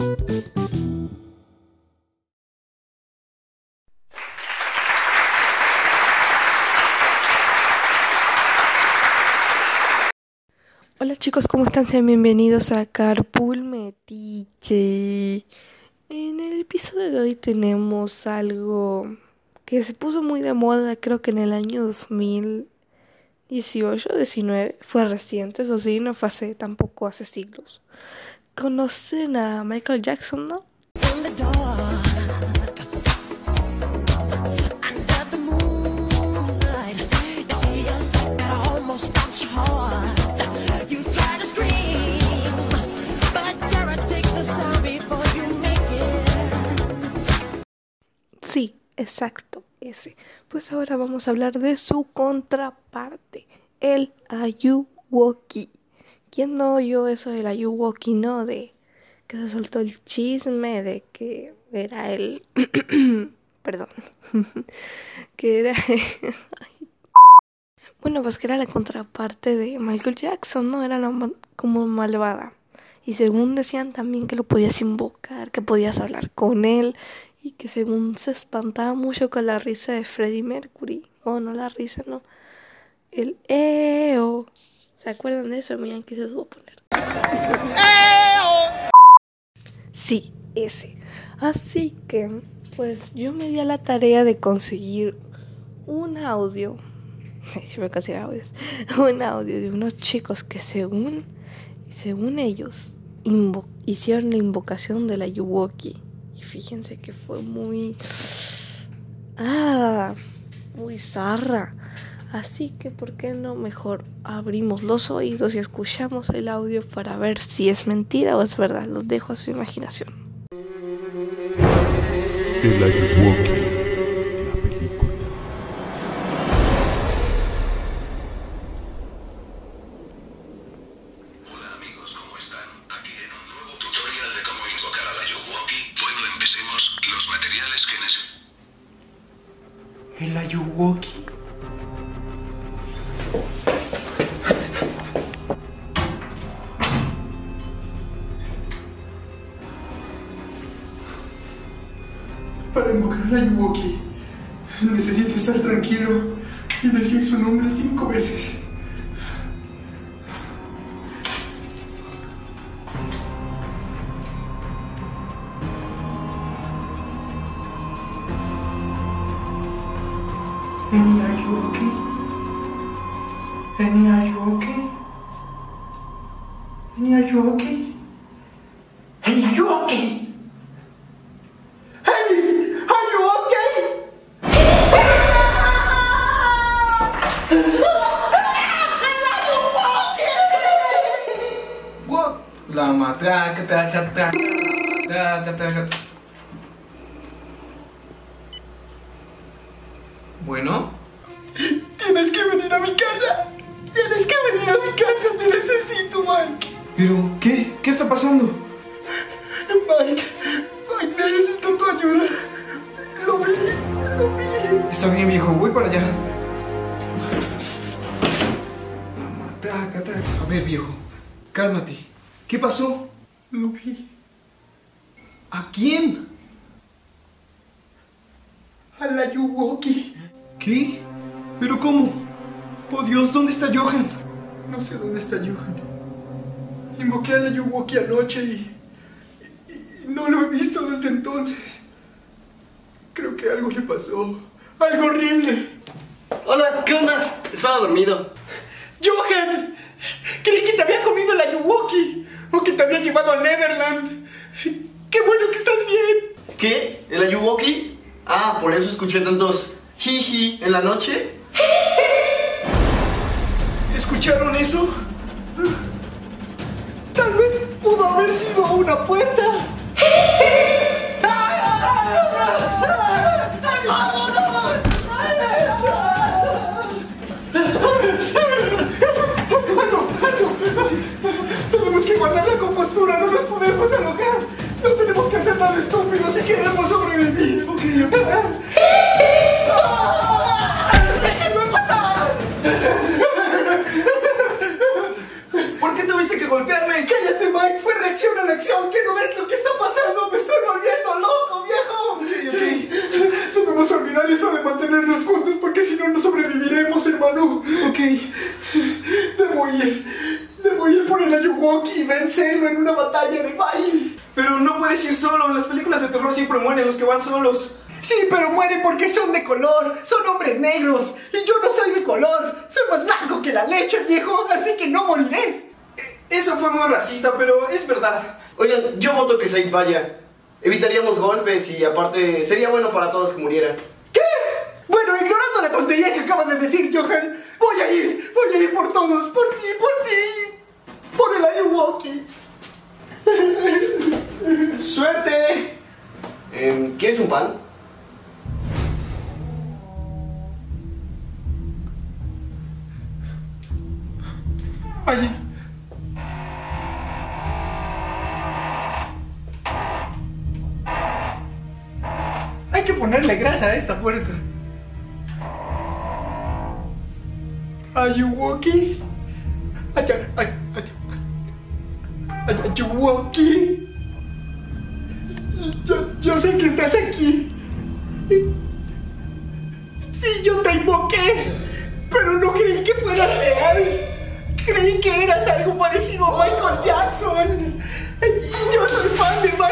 Hola chicos, ¿cómo están? Sean bienvenidos a Carpool Metiche. En el episodio de hoy tenemos algo que se puso muy de moda, creo que en el año 2018, 19, fue reciente, eso sí, no fue hace tampoco hace siglos. ¿Conocen a Michael Jackson, no? Sí, exacto, ese. Pues ahora vamos a hablar de su contraparte, el Ayuwoki. ¿Quién no oyó eso del Ayuwoki, no? De que se soltó el chisme de que era el... Perdón. que era... bueno, pues que era la contraparte de Michael Jackson, ¿no? Era la como malvada. Y según decían también que lo podías invocar, que podías hablar con él y que según se espantaba mucho con la risa de Freddie Mercury. Oh, no la risa, no. El EO. ¿Se acuerdan de eso? Miren que se os voy a poner. Sí, ese. Así que, pues yo me di a la tarea de conseguir un audio. Si me consigo audios. Un audio de unos chicos que según, según ellos, hicieron la invocación de la Yuwoki. Y fíjense que fue muy... Ah, muy zarra. Así que, ¿por qué no mejor abrimos los oídos y escuchamos el audio para ver si es mentira o es verdad? Los dejo a su imaginación. El Ayuwoki, la película. Hola amigos, ¿cómo están? Aquí en un nuevo tutorial de cómo invocar a la Yuwoki. Bueno, empecemos. Los materiales que necesitamos. El Ayuwoki. Ayuwoki, necesito estar tranquilo y decir su nombre cinco veces. Annie, are you okay? Annie, are you okay? Annie, are you okay? A ver, viejo, cálmate. ¿Qué pasó? Lo vi. ¿A quién? A la Yuwoki. ¿Qué? ¿Pero cómo? Oh Dios, ¿dónde está Johan? No sé dónde está Johan. Invoqué a la Yuwoki anoche y, y no lo he visto desde entonces. Creo que algo le pasó. Algo horrible. Hola, ¿qué onda? Estaba dormido. ¡Johan! Creí que te había comido la Yuwoki o que te había llevado a Neverland. ¡Qué bueno que estás bien! ¿Qué? ¿El Ayuwoki? Ah, por eso escuché tantos jiji en la noche. ¿Escucharon eso? Tal vez pudo haber sido una puerta. volvernos a alojar. No tenemos que hacer nada estúpido si queremos sobrevivir. Ok, ¡Déjenme pasar! ¿Por qué tuviste que golpearme? Cállate, Mike. Fue reacción a la acción. ¿Qué no ves lo que está pasando? Me estoy volviendo loco, viejo. Debemos olvidar esto de mantenernos juntos porque si no, no sobreviviremos, hermano. Ok. Debo ir una batalla de baile. Pero no puedes ir solo. En las películas de terror siempre mueren los que van solos. Sí, pero mueren porque son de color, son hombres negros. Y yo no soy de color, soy más blanco que la leche, viejo, así que no moriré. Eso fue muy racista, pero es verdad. Oigan, yo voto que Said vaya. Evitaríamos golpes y aparte sería bueno para todos que murieran. ¿Qué? Bueno, ignorando la tontería que acabas de decir, Johan, voy a ir, voy a ir por todos, por ti, por ti, por el Ayuwoki. ¡Suerte! Em, ¿Quieres un pan? Oye. Hay que ponerle grasa a esta puerta. Ayuwoki. Ay, Ayuwoki. Yo, yo sé que estás aquí. Sí, yo te invoqué, pero no creí que fuera real. Creí que eras algo parecido a Michael Jackson. Y yo soy fan de Michael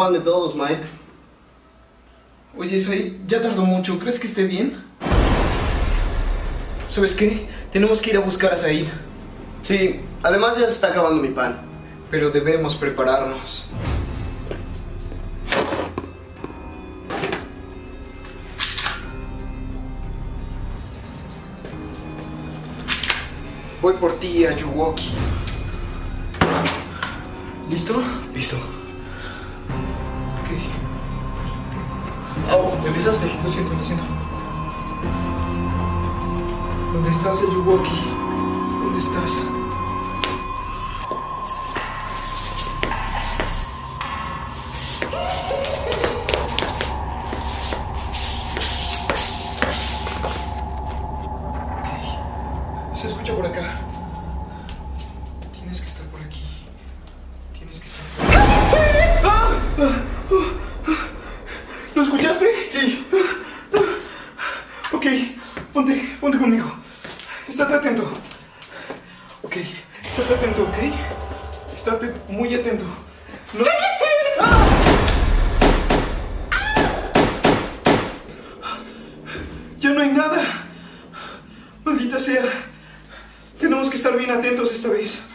pan de todos, Mike. Oye, Said, ya tardó mucho. ¿Crees que esté bien? ¿Sabes qué? Tenemos que ir a buscar a Said. Sí, además ya se está acabando mi pan. Pero debemos prepararnos. Voy por ti, Ayuwoki. ¿Listo? Listo. Au, empezaste. Lo siento, lo siento. ¿Dónde estás, Ayuwoki? ¿Dónde estás? Ok, ponte, ponte conmigo. Estate atento. Ok, estate atento, ok. Estate muy atento. No. Ya no hay nada. Maldita sea. Tenemos que estar bien atentos esta vez.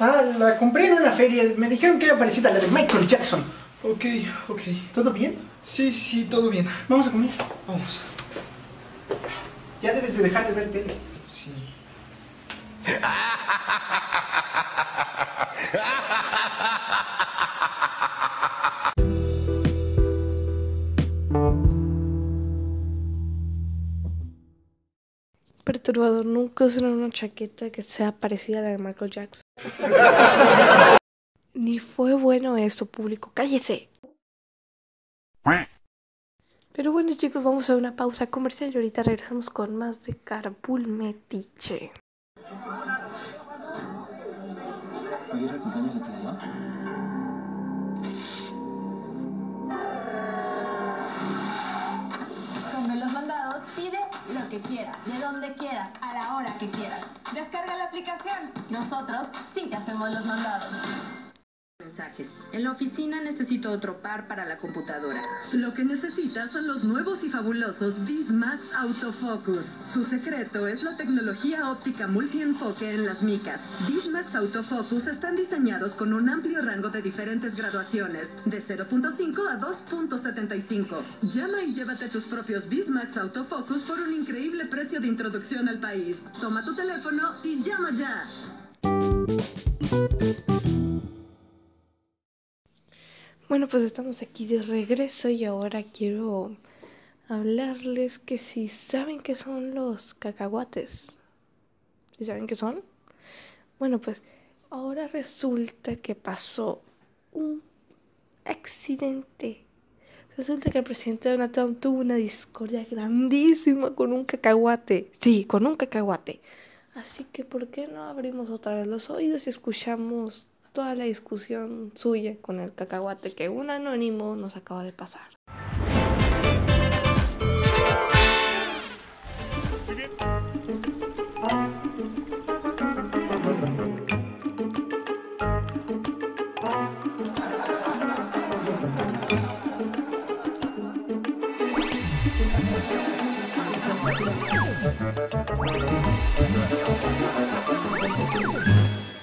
Ah, la compré en una feria. Me dijeron que era parecida a la de Michael Jackson. Ok, ok. ¿Todo bien? Sí, sí, todo bien. Vamos a comer. Vamos. Ya debes de dejar de ver tele. Sí. Perturbador, nunca usan una chaqueta que sea parecida a la de Michael Jackson. Ni fue bueno eso, público. ¡Cállese! Pero bueno, chicos, vamos a una pausa comercial y ahorita regresamos con más de Carpool Metiche. De donde quieras, a la hora que quieras. Descarga la aplicación. Nosotros sí te hacemos los mandados. En la oficina necesito otro par para la computadora. Lo que necesitas son los nuevos y fabulosos Bismax Autofocus. Su secreto es la tecnología óptica multienfoque en las micas. Bismax Autofocus están diseñados con un amplio rango de diferentes graduaciones, de 0.5 a 2.75. Llama y llévate tus propios Bismax Autofocus por un increíble precio de introducción al país. Toma tu teléfono y llama ya. Bueno, pues estamos aquí de regreso y ahora quiero hablarles que si saben qué son los cacahuates. ¿Sí saben qué son? Bueno, pues ahora resulta que pasó un accidente. Resulta que el presidente Donald Trump tuvo una discordia grandísima con un cacahuate. Sí, con un cacahuate. Así que, ¿por qué no abrimos otra vez los oídos y escuchamos toda la discusión suya con el cacahuate que un anónimo nos acaba de pasar?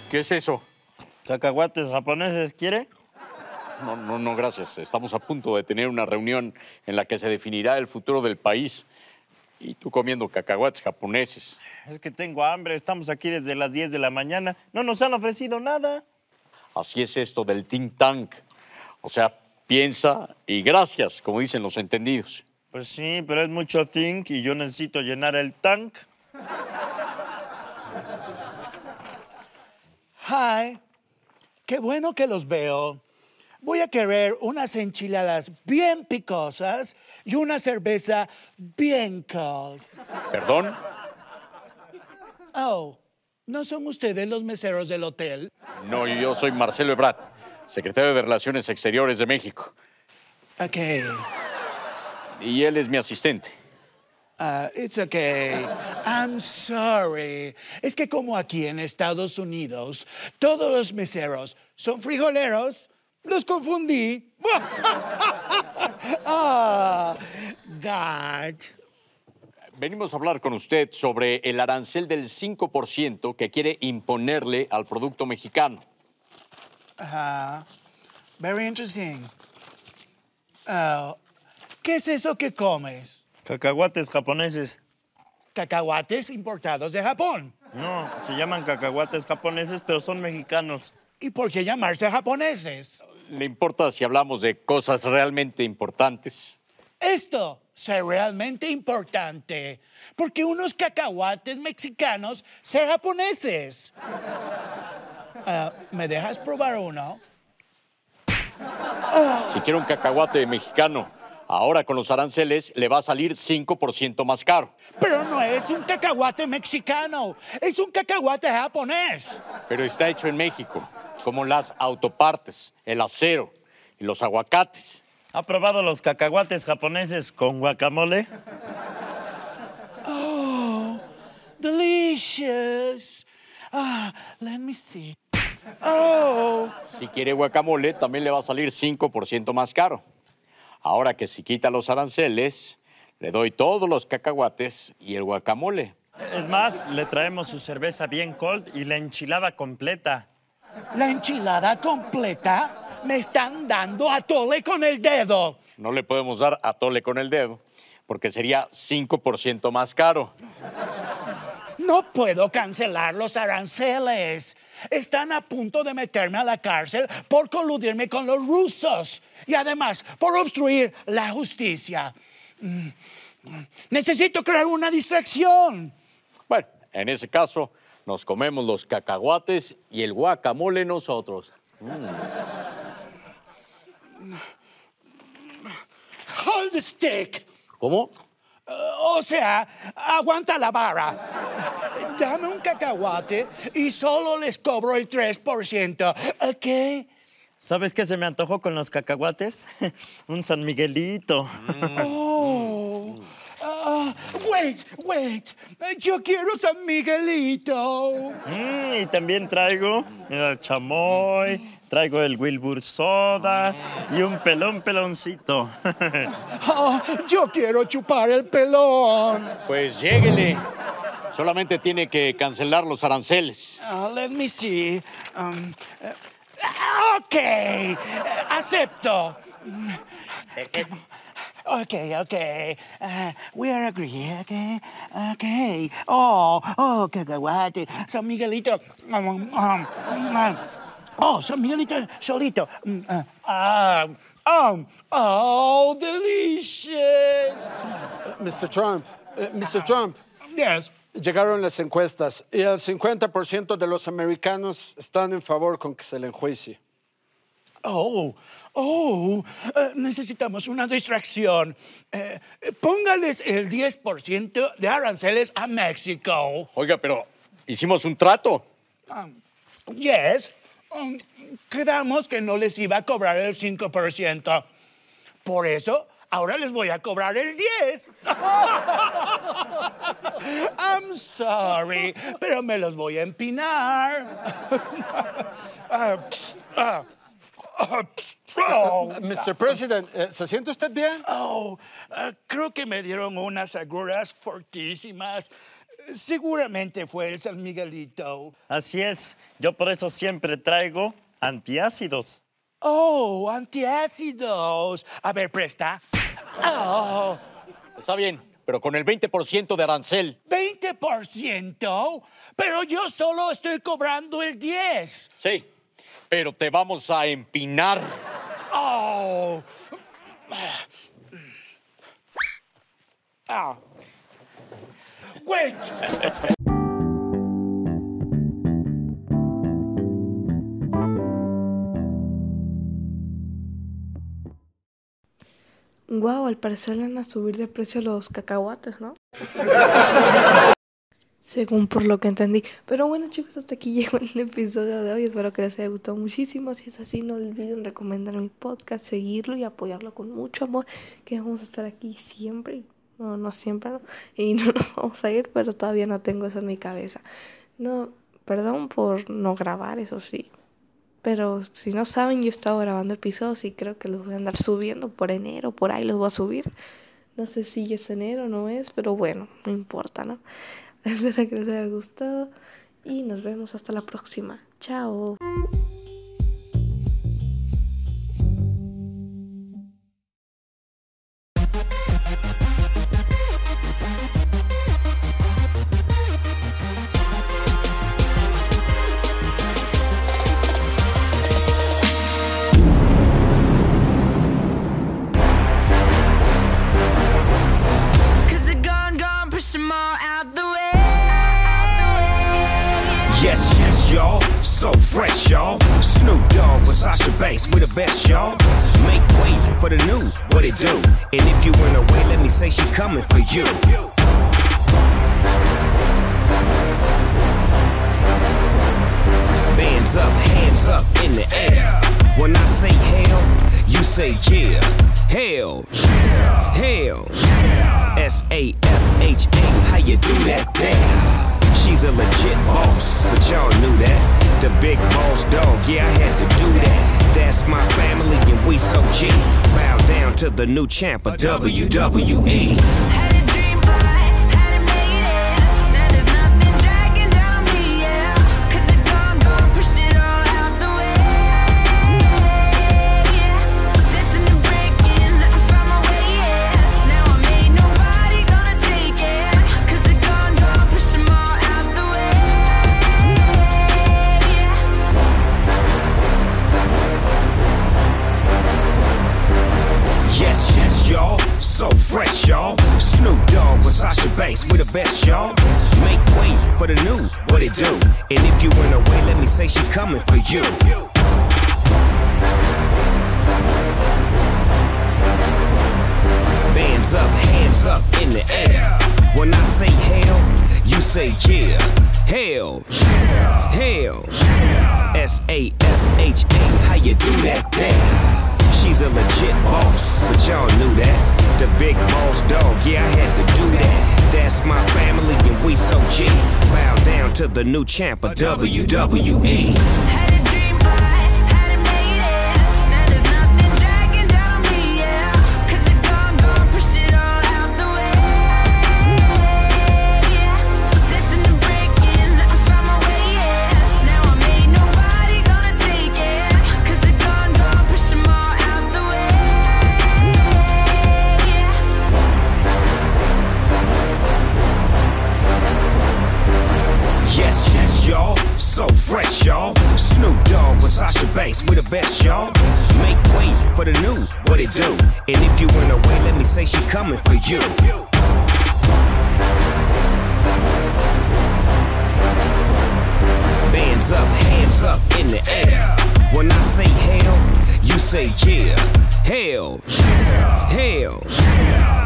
¿Qué es eso? ¿Cacahuates japoneses quiere? No, no, no, gracias. Estamos a punto de tener una reunión en la que se definirá el futuro del país. Y tú comiendo cacahuates japoneses. Es que tengo hambre, estamos aquí desde las 10 de la mañana. No nos han ofrecido nada. Así es esto del think tank. O sea, piensa y gracias, como dicen los entendidos. Pues sí, pero es mucho think y yo necesito llenar el tank. Hi, qué bueno que los veo. Voy a querer unas enchiladas bien picosas y una cerveza bien cold. ¿Perdón? Oh, ¿no son ustedes los meseros del hotel? No, yo soy Marcelo Ebrard, secretario de Relaciones Exteriores de México. Ok, Y él es mi asistente. Uh, it's okay. I'm sorry. Es que como aquí en Estados Unidos todos los meseros son frijoleros, los confundí. ah, God. Venimos a hablar con usted sobre el arancel del 5% que quiere imponerle al producto mexicano. Ajá. Very interesting. Oh, ¿Qué es eso que comes? Cacahuates japoneses. Cacahuates importados de Japón. No, se llaman cacahuates japoneses, pero son mexicanos. ¿Y por qué llamarse japoneses? ¿Le importa si hablamos de cosas realmente importantes? Esto es realmente importante, porque unos cacahuates mexicanos ser japoneses. Ah, ¿Me dejas probar uno? Si quiere un cacahuate mexicano, ahora con los aranceles le va a salir 5% más caro. Pero no es un cacahuate mexicano, es un cacahuate japonés. Pero está hecho en México, como las autopartes, el acero y los aguacates. ¿Ha probado los cacahuates japoneses con guacamole? Oh, delicious. Ah, let me see. Oh, Si quiere guacamole, también le va a salir 5% más caro. Ahora que si quita los aranceles, le doy todos los cacahuates y el guacamole. Es más, le traemos su cerveza bien cold y la enchilada completa. la enchilada completa me están dando a tole con el dedo. No le podemos dar atole con el dedo, porque sería 5% más caro. No puedo cancelar los aranceles. Están a punto de meterme a la cárcel por coludirme con los rusos y además por obstruir la justicia. Mm, mm. Necesito crear una distracción. Bueno, en ese caso, nos comemos los cacahuates y el guacamole nosotros. Hold the stick. ¿Cómo? Uh, o sea, aguanta la vara. Dame un cacahuate y solo les cobro el 3%. ¿Ok? ¿Sabes qué se me antojó con los cacahuates? Un San Miguelito. Oh, Ah, wait, wait. Yo quiero San Miguelito. Mm, y también traigo el chamoy, traigo el Wilbur Soda y un pelón peloncito. Ah, yo quiero chupar el pelón. Pues lléguele. Solamente tiene que cancelar los aranceles. Ah, let me see. Um, eh, ok, acepto. Okay, okay. Uh, we are agree, okay? Okay. Oh, oh, cacahuate. San Miguelito. Um, um, um, oh, San Miguelito solito. Mm, uh, ah, um, oh, delicious. Mr. Trump, eh, Mr. Trump. Yes. Llegaron las encuestas y el 50% de los americanos están en favor con que se le enjuicie. Oh, oh, eh, necesitamos una distracción. Eh, póngales el 10% de aranceles a México. Oiga, pero hicimos un trato. Um, yes. Um, quedamos que no les iba a cobrar el 5%. Por eso, ahora les voy a cobrar el 10. I'm sorry, pero me los voy a empinar. Ah, ah. Oh. Mr. President, eh, ¿se siente usted bien? Oh, ah, creo que me dieron unas aguras fortísimas. Seguramente fue el San Miguelito. Así es, yo por eso siempre traigo antiácidos. Oh, antiácidos. A ver, presta. Oh, Está bien, pero con el 20% de arancel. ¿20%? Pero yo solo estoy cobrando el 10. Sí, pero te vamos a empinar. Oh. Ah. Wait. Wow, al parecer van a subir de precio los cacahuates, ¿no? Según por lo que entendí. Pero bueno chicos, hasta aquí llegó el episodio de hoy. Espero que les haya gustado muchísimo. Si es así, no olviden recomendar mi podcast, seguirlo y apoyarlo con mucho amor. Que vamos a estar aquí siempre. No, no siempre, ¿no? Y no nos vamos a ir, pero todavía no tengo eso en mi cabeza. No, perdón por no grabar, eso sí. Pero si no saben, yo estaba grabando episodios y creo que los voy a andar subiendo por enero, por ahí los voy a subir. No sé si es enero o no es, pero bueno, no importa, ¿no? Espero que les haya gustado y nos vemos hasta la próxima. Chao. Big boss dog, yeah, I had to do that. That's my family, and we so G. Bow down to the new champ of WWE. Now what it do? And if you in a way, let me say she coming for you. Hands up, hands up in the air. When I say hell, you say yeah. Hell, hell, S A S H A. How you do that? Damn. She's a legit boss, but y'all knew that. The big boss dog, yeah, I had to do that. That's my family, and we so G. Bow down to the new champ of. WWE. Yes, it do? And if you went away, let me say she coming for you. Bands up, hands up in the air. When I say hell, you say yeah. Hell, hell.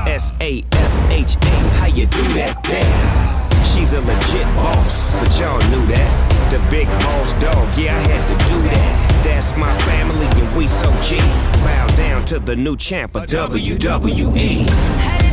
S A S H A, how you do that? Damn. She's a legit boss, but y'all knew that. The big boss dog, yeah, I had to do that. That's my family, and we so G. Bow down to the new champ of. WWE. Yes,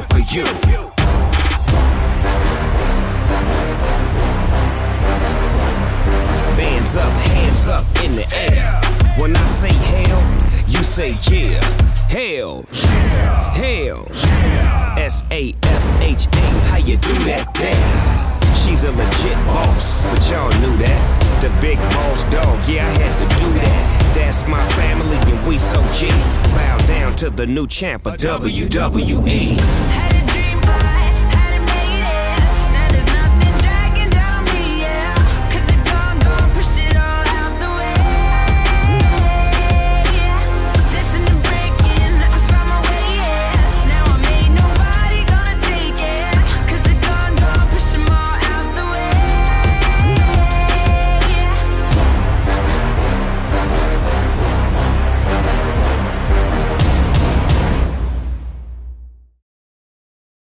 coming for you. She's a legit boss, but y'all knew that. The big boss dog, yeah, I had to do that. That's my family, and we so G. Bow down to the new champ of WWE.